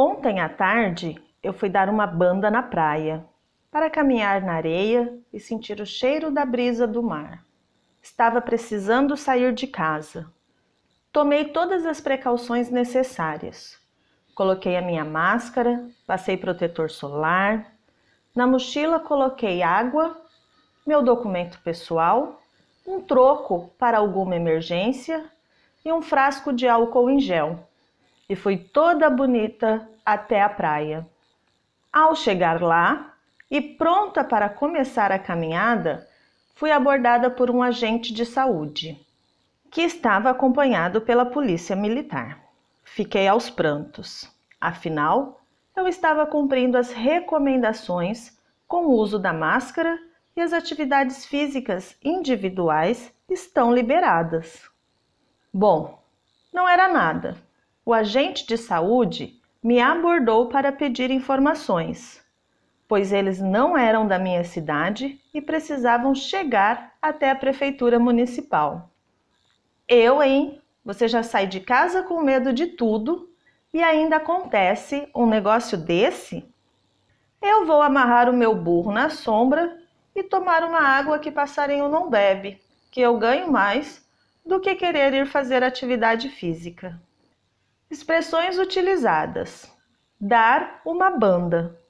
Ontem à tarde eu fui dar uma banda na praia para caminhar na areia e sentir o cheiro da brisa do mar. Estava precisando sair de casa. Tomei todas as precauções necessárias. Coloquei a minha máscara, passei protetor solar. Na mochila coloquei água, meu documento pessoal, um troco para alguma emergência e um frasco de álcool em gel e fui toda bonita até a praia. Ao chegar lá e pronta para começar a caminhada, fui abordada por um agente de saúde, que estava acompanhado pela polícia militar. Fiquei aos prantos, afinal, eu estava cumprindo as recomendações com o uso da máscara e as atividades físicas individuais estão liberadas. Bom, não era nada o agente de saúde me abordou para pedir informações, pois eles não eram da minha cidade e precisavam chegar até a prefeitura municipal. Eu, hein? Você já sai de casa com medo de tudo e ainda acontece um negócio desse? Eu vou amarrar o meu burro na sombra e tomar uma água que passarinho não bebe, que eu ganho mais do que querer ir fazer atividade física. Expressões utilizadas: dar uma banda.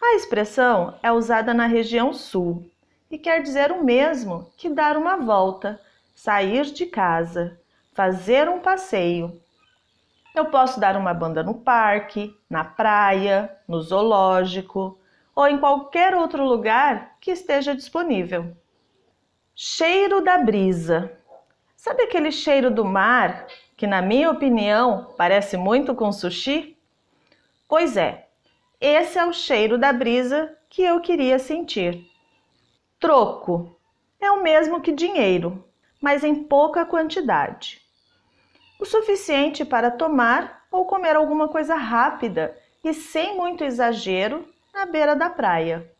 A expressão é usada na região sul e quer dizer o mesmo que dar uma volta, sair de casa, fazer um passeio. Eu posso dar uma banda no parque, na praia, no zoológico ou em qualquer outro lugar que esteja disponível. Cheiro da brisa. Sabe aquele cheiro do mar que, na minha opinião, parece muito com sushi? Pois é, esse é o cheiro da brisa que eu queria sentir. Troco é o mesmo que dinheiro, mas em pouca quantidade. O suficiente para tomar ou comer alguma coisa rápida e sem muito exagero na beira da praia.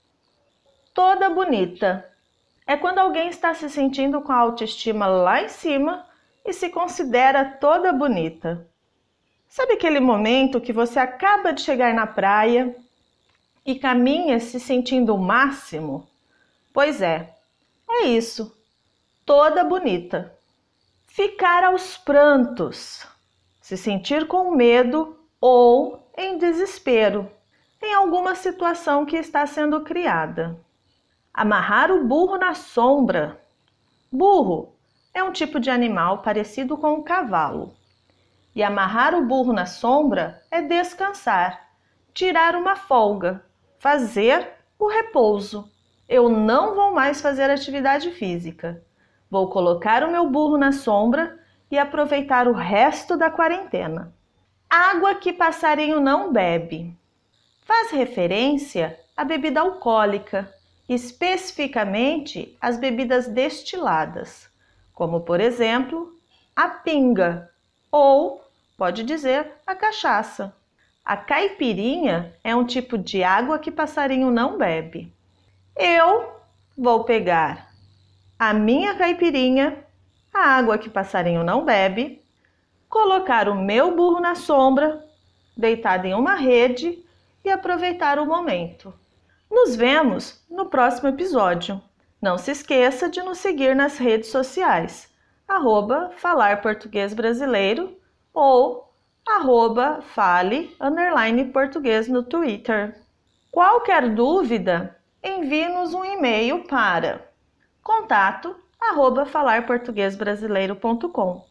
Toda bonita. É quando alguém está se sentindo com a autoestima lá em cima e se considera toda bonita. Sabe aquele momento que você acaba de chegar na praia e caminha se sentindo o máximo? Pois é, é isso, toda bonita. Ficar aos prantos, se sentir com medo ou em desespero em alguma situação que está sendo criada. Amarrar o burro na sombra. Burro é um tipo de animal parecido com o cavalo. E amarrar o burro na sombra é descansar, tirar uma folga, fazer o repouso. Eu não vou mais fazer atividade física. Vou colocar o meu burro na sombra e aproveitar o resto da quarentena. Água que passarinho não bebe. Faz referência à bebida alcoólica, especificamente às bebidas destiladas como por exemplo a pinga ou pode dizer a cachaça. A caipirinha é um tipo de água que passarinho não bebe. Eu vou pegar a minha caipirinha, a água que passarinho não bebe, colocar o meu burro na sombra, deitado em uma rede e aproveitar o momento. Nos vemos no próximo episódio. Não se esqueça de nos seguir nas redes sociais, arroba Falar Português Brasileiro ou arroba Fale Português no Twitter. Qualquer dúvida, envie-nos um e-mail para contato arroba falarportuguesbrasileiro.com.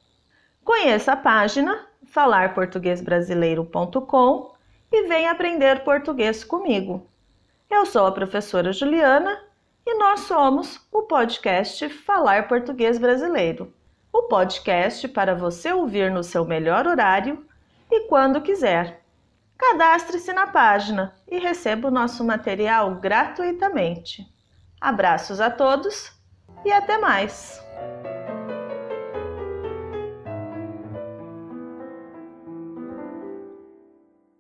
Conheça a página falarportuguesbrasileiro.com e venha aprender português comigo. Eu sou a professora Juliana e nós somos o podcast Falar Português Brasileiro. O podcast para você ouvir no seu melhor horário e quando quiser. Cadastre-se na página e receba o nosso material gratuitamente. Abraços a todos e até mais!